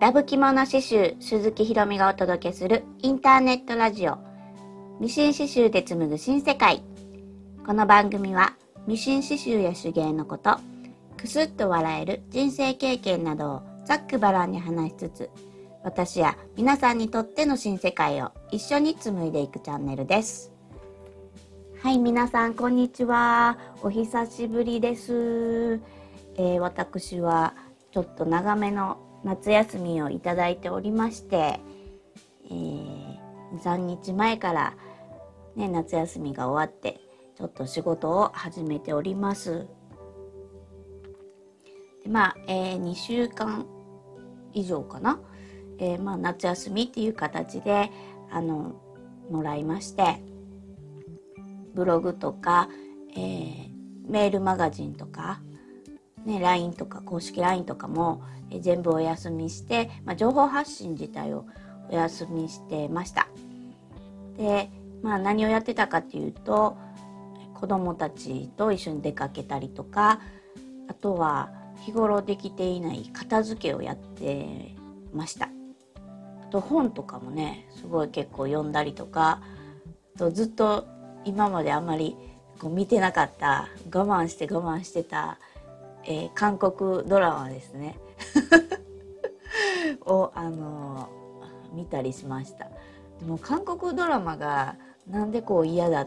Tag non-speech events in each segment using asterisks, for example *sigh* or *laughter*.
ラブ着物刺繍鈴木ひろみがお届けするインターネットラジオ。ミシン刺繍で紡ぐ新世界。この番組はミシン刺繍や手芸のことくすっと笑える人生経験などをざっくばらんに話しつつ私や皆さんにとっての新世界を一緒に紡いでいくチャンネルです。はい皆さんこんにちは。お久しぶりです、えー、私はちょっと長めの夏休みをいただいておりまして、えー、3日前から、ね、夏休みが終わってちょっと仕事を始めております。でまあ、えー、2週間以上かな、えー、まあ、夏休みっていう形であのもらいましてブログとか、えー、メールマガジンとかね、LINE とか公式 LINE とかも、え全部お休みして、まあ、情報発信自体をお休みしてました。で、まあ、何をやってたかっていうと子どもたちと一緒に出かけたりとかあとは日頃できていない片付けをやってました。あと本とかもねすごい結構読んだりとかとずっと今まであんまりこう見てなかった我慢して我慢してたえー、韓国ドラマですね。*laughs* を、あのー、見たりしました。でも韓国ドラマがなんでこう嫌だ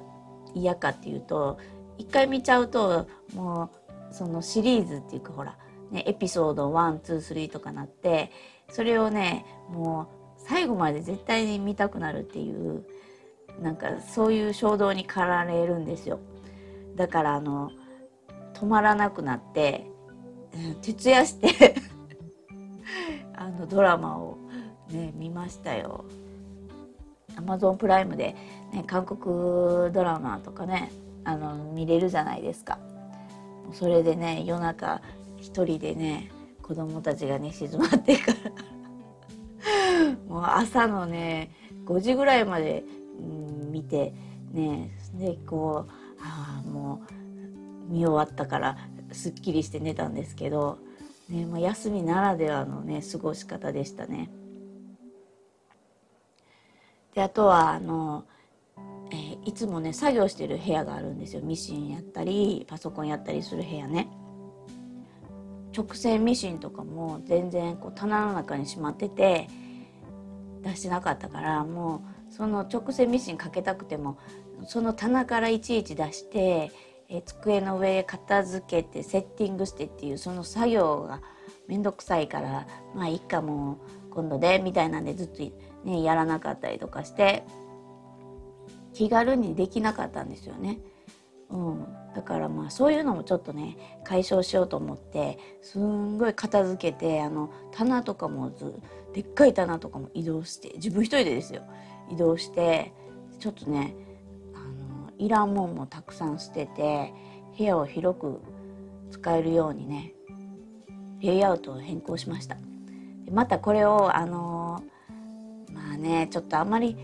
嫌かっていうと一回見ちゃうともうそのシリーズっていうかほら、ね、エピソード123とかなってそれをねもう最後まで絶対に見たくなるっていうなんかそういう衝動に駆られるんですよ。だからあの止まらなくなって、徹夜して *laughs* あのドラマをね見ましたよ。アマゾンプライムで、ね、韓国ドラマとかねあの見れるじゃないですか。それでね夜中一人でね子供たちがね静まってから *laughs* もう朝のね5時ぐらいまで、うん、見てねでこうああもう見終わったからすっきりして寝たんですけど、ねまあ、休みならではのね過ごし方でしたね。であとはあの、えー、いつもね作業してる部屋があるんですよミシンやったりパソコンやったりする部屋ね。直線ミシンとかも全然こう棚の中にしまってて出してなかったからもうその直線ミシンかけたくてもその棚からいちいち出してえ机の上片付けてセッティングしてっていうその作業が面倒くさいからまあいっかもう今度でみたいなんでずっとねやらなかったりとかして気軽にできなかったんですよね。うん、だからまあそういうのもちょっとね解消しようと思ってすんごい片付けてあの棚とかもずでっかい棚とかも移動して自分一人でですよ移動してちょっとねいらんもんもたくさん捨てて部屋を広く使えるようにねレイアウトを変更しました。またこれをあのー、まあねちょっとあんまり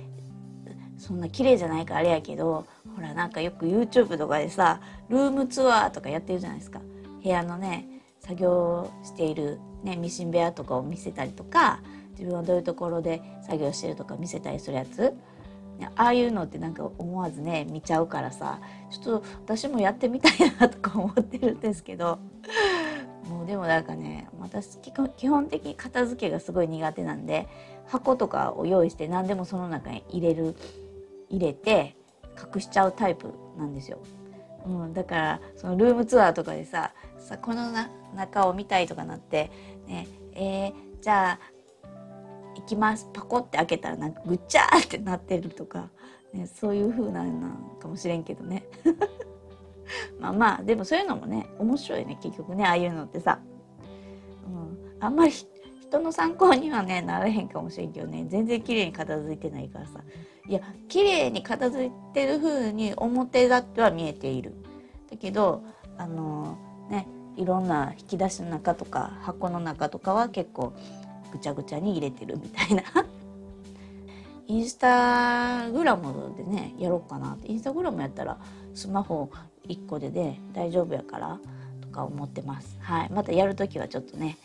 そんな綺麗じゃないからあれやけどほらなんかよく YouTube とかでさルームツアーとかやってるじゃないですか。部屋のね作業している、ね、ミシン部屋とかを見せたりとか自分はどういうところで作業してるとか見せたりするやつ。ああいうのってなんか思わずね見ちゃうからさちょっと私もやってみたいなとか思ってるんですけどもうでもなんかね私基本的に片付けがすごい苦手なんで箱とかを用意して何でもその中に入れる入れて隠しちゃうタイプなんですよ。うん、だからそのルームツアーとかでささこの中を見たいとかなってねえー、じゃあ行きます。パコって開けたらなんかぐっちゃーってなってるとか、ね、そういう風なんかもしれんけどね。*laughs* まあまあでもそういうのもね面白いね結局ねああいうのってさ、うん、あんまり人の参考にはねならへんかもしれんけどね。全然綺麗に片付いてないからさ。いや綺麗に片付いてる風に表立っては見えている。だけどあのー、ねいろんな引き出しの中とか箱の中とかは結構ぐちゃぐちゃに入れてるみたいな。*laughs* インスタグラムでねやろうかなって。インスタグラムやったらスマホ1個でね大丈夫やからとか思ってます。はい。またやる時はちょっとね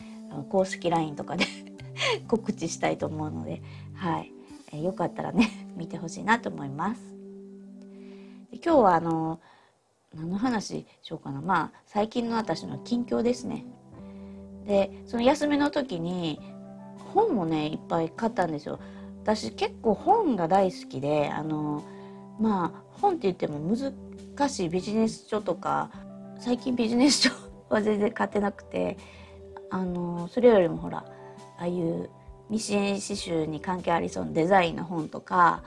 公式 LINE とかで *laughs* 告知したいと思うので、はい、え、よかったらね *laughs* 見てほしいなと思います。で今日はあの何の話しようかな。まあ最近の私の近況ですね。でその休みの時に本もねいっぱい買ったんですよ。私結構本が大好きであのまあ本って言っても難しいビジネス書とか最近ビジネス書は全然買ってなくてあのそれよりもほらああいうミシン刺繍に関係ありそうなデザインの本とか、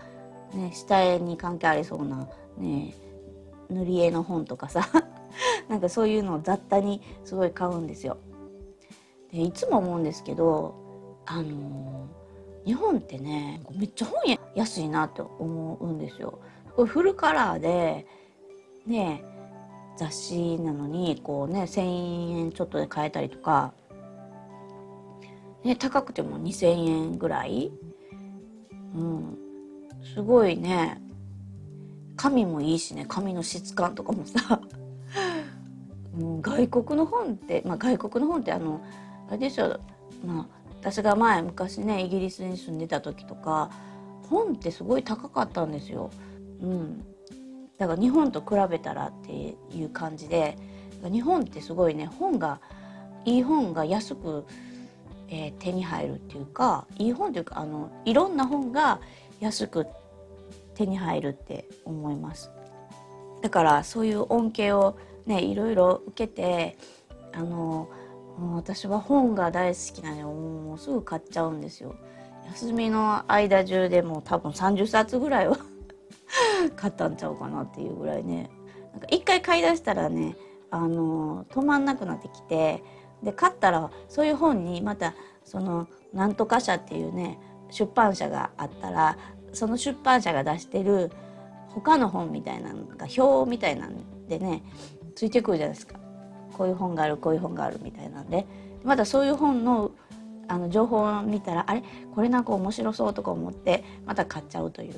ね、下絵に関係ありそうな、ね、塗り絵の本とかさ *laughs* なんかそういうのを雑多にすごい買うんですよ。でいつも思うんですけどあの日本ってねめっちゃ本屋安いなって思うんですよ。これフルカラーでね雑誌なのにこうね1,000円ちょっとで買えたりとか、ね、高くても2,000円ぐらい、うん、すごいね。紙もいいしね。紙の質感とかもさ、うん、外国の本って、まあ、外国の本ってあのあれでしょまあ私が前昔ねイギリスに住んでた時とか本ってすごい高かったんですよ。うん、だから日本と比べたらっていう感じで日本ってすごいね本がいい本が安く、えー、手に入るっていうかいい本というかあのいろんな本が安く手に入るって思います。だからそういう恩恵をねいろいろ受けてあの私は本が大好きなのもうすぐ買っちゃうんですよ。休みの間中でもう多分30冊ぐらいは *laughs* 買ったんちゃうかなっていうぐらいねなんか一回買い出したらねあの止まんなくなってきてで買ったらそういう本にまたそのなんとか社っていうね出版社があったらその出版社が出してる他の本みたいなのが表みたいなんでねついてくるじゃないですかこういう本があるこういう本があるみたいなんでまたそういう本のあの情報を見たらあれ？これなんか面白そうとか思ってまた買っちゃうという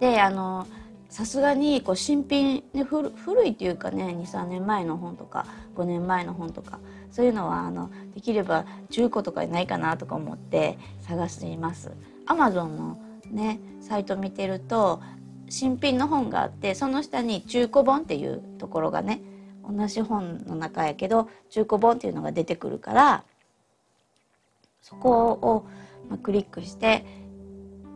であのさすがにこう新品、ね、古古いっていうかね23年前の本とか5年前の本とかそういうのはあのできれば中古とかないかなとか思って探しています。アマゾンのねサイト見てると新品の本があってその下に中古本っていうところがね同じ本の中やけど中古本っていうのが出てくるからそこを、クリックして、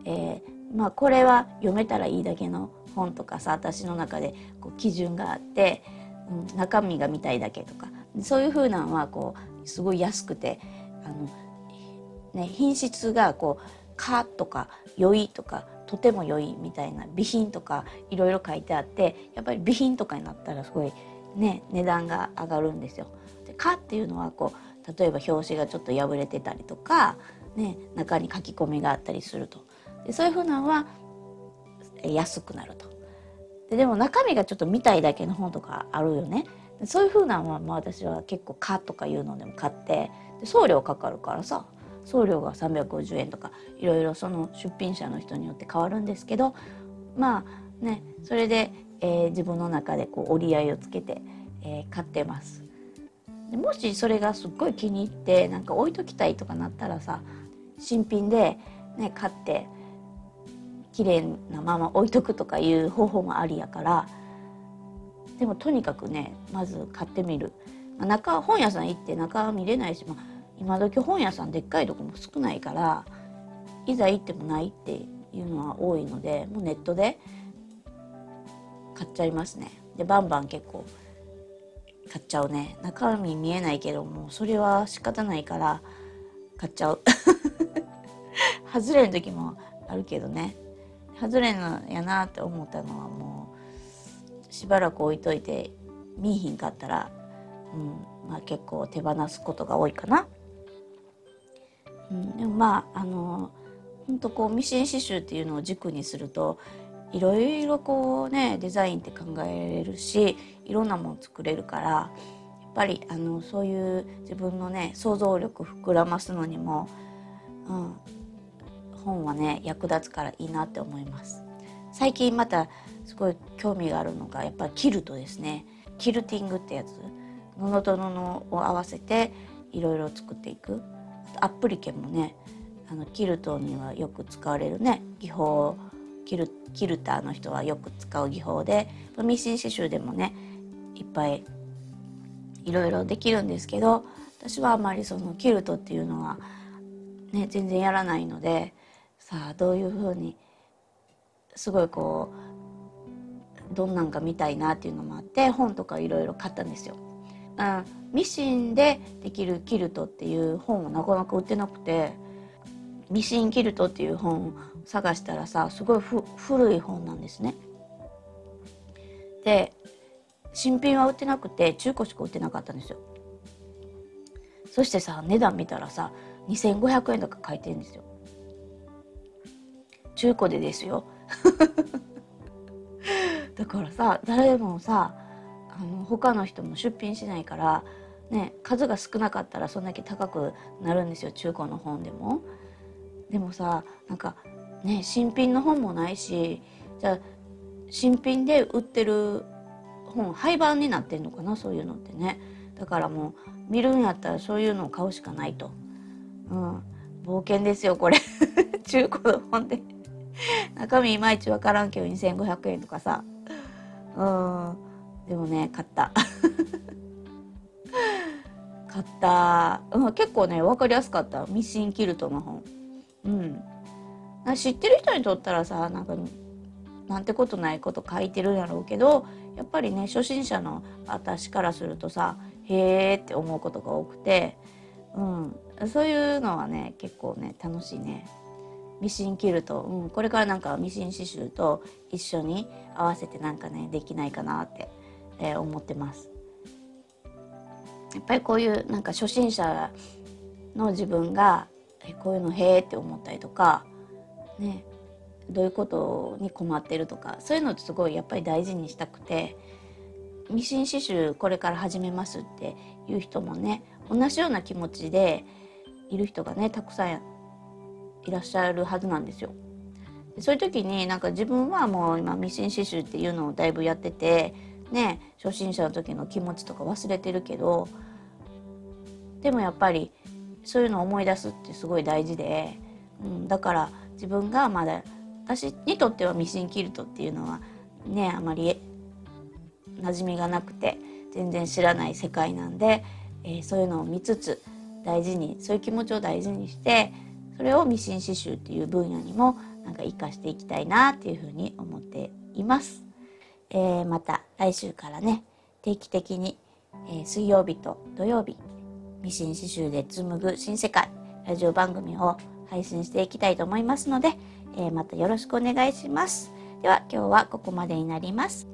えー、まあこれは読めたらいいだけの本とかさ私の中でこう基準があって、うん、中身が見たいだけとか。そういうふうなのはこうすごい安くてあの、ね、品質がこう「か」とか「良い」とか「とても良い」みたいな備品とかいろいろ書いてあってやっぱり備品とかになったらすごいね値段が上がるんですよ。で「か」っていうのはこう例えば表紙がちょっと破れてたりとか、ね、中に書き込みがあったりすると。でそういうふうなのは安くなるとででも中身がちょっと見たいだけの本とかあるよねそういうふうなのは、まあ、私は結構「か」とかいうのでも買ってで送料かかるからさ送料が350円とかいろいろその出品者の人によって変わるんですけどまあねそれで、えー、自分の中でこう折り合いをつけて、えー、買ってます。でもしそれがすっごい気に入ってなんか置いときたいとかなったらさ新品で、ね、買って綺麗なまま置いとくとかいう方法もありやからでもとにかくねまず買ってみる、まあ、中本屋さん行って中見れないし、まあ、今時本屋さんでっかいとこも少ないからいざ行ってもないっていうのは多いのでもうネットで買っちゃいますね。でバンバン結構買っちゃうね。中身見えないけどもそれは仕方ないから買っちゃう。*laughs* 外れの時もあるけどね。外れのやなって思ったのはもうしばらく置いといて見いひんかったら、うんまあ、結構手放すことが多いかな。うん、でもまああの本当こうミシン刺繍っていうのを軸にするといろいろこうねデザインって考えれるしいろんなもの作れるからやっぱりあのそういう自分のね想像力膨らますのにも、うん、本はね役立つからいいなって思います。最近またすごい興味があるのがやっぱりキルトですね。キルティングってやつ。布と布を合わせていろいろ作っていく。アップリケもねあのキルトにはよく使われるね技法キルキルターの人はよく使う技法でミシン刺繍でもねいっぱいいろいろできるんですけど私はあまりそのキルトっていうのはね全然やらないのでさあどういうふうにすごいこうどんなんか見たいなっていうのもあって本とかいろいろ買ったんですよ。うん、ミシンでできるキルトっていう本をなかなか売ってなくてミシンキルトっていう本を探したらさすごい古い本なんですね。で新品は売ってなくて中古しか売ってなかったんですよ。そしてさ値段見たらさ2500円とか書いてるんですよ。中古でですよ。*laughs* だからさ誰もさあの他の人も出品しないからね数が少なかったらそんだけ高くなるんですよ中古の本でも。でもさなんかね新品の本もないしじゃあ新品で売ってる本廃盤になってんのかなそういうのってね。だからもう見るんやったらそういうのを買うしかないと。うん、冒険ですよこれ。*laughs* 中古の本で。*laughs* 中身いまいち分からんけど2500円とかさ。うん。でもね買った。*laughs* 買った、うん、結構ね分かりやすかった。ミシンキルトの本。うん知ってる人にとったらさなんかなんてことないこと書いてるんやろうけどやっぱりね初心者の私からするとさへえって思うことが多くて、うん、そういうのはね結構ね楽しいね。ミシン切ると、うん、これからなんかミシン刺繍と一緒に合わせてなんかねできないかなって、えー、思ってます。やっぱりこういうなんか初心者の自分がこういうのへえって思ったりとかねどういうことに困ってるとかそういうのってすごいやっぱり大事にしたくてミシン刺繍これから始めますっていう人もね同じような気持ちでいる人がねたくさんいらっしゃるはずなんですよ。そういう時になんか自分はもう今ミシン刺繍っていうのをだいぶやっててね初心者の時の気持ちとか忘れてるけどでもやっぱりそういうのを思い出すってすごい大事で、うん、だから自分がまだ私にとってはミシンキルトっていうのはねあまり馴染みがなくて全然知らない世界なんで、えー、そういうのを見つつ大事にそういう気持ちを大事にしてそれをミシン刺繍っていう分野にもなんか活かしていきたいなっていうふうに思っています。えー、また来週からね定期的に、えー、水曜日と土曜日ミシン刺繍で紡ぐ新世界ラジオ番組を配信していきたいと思いますので、えー、またよろしくお願いします。では今日はここまでになります。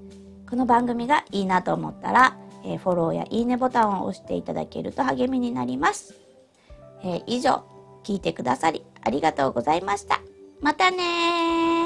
この番組がいいなと思ったら、えー、フォローやいいねボタンを押していただけると励みになります。えー、以上、聞いてくださりありがとうございました。またね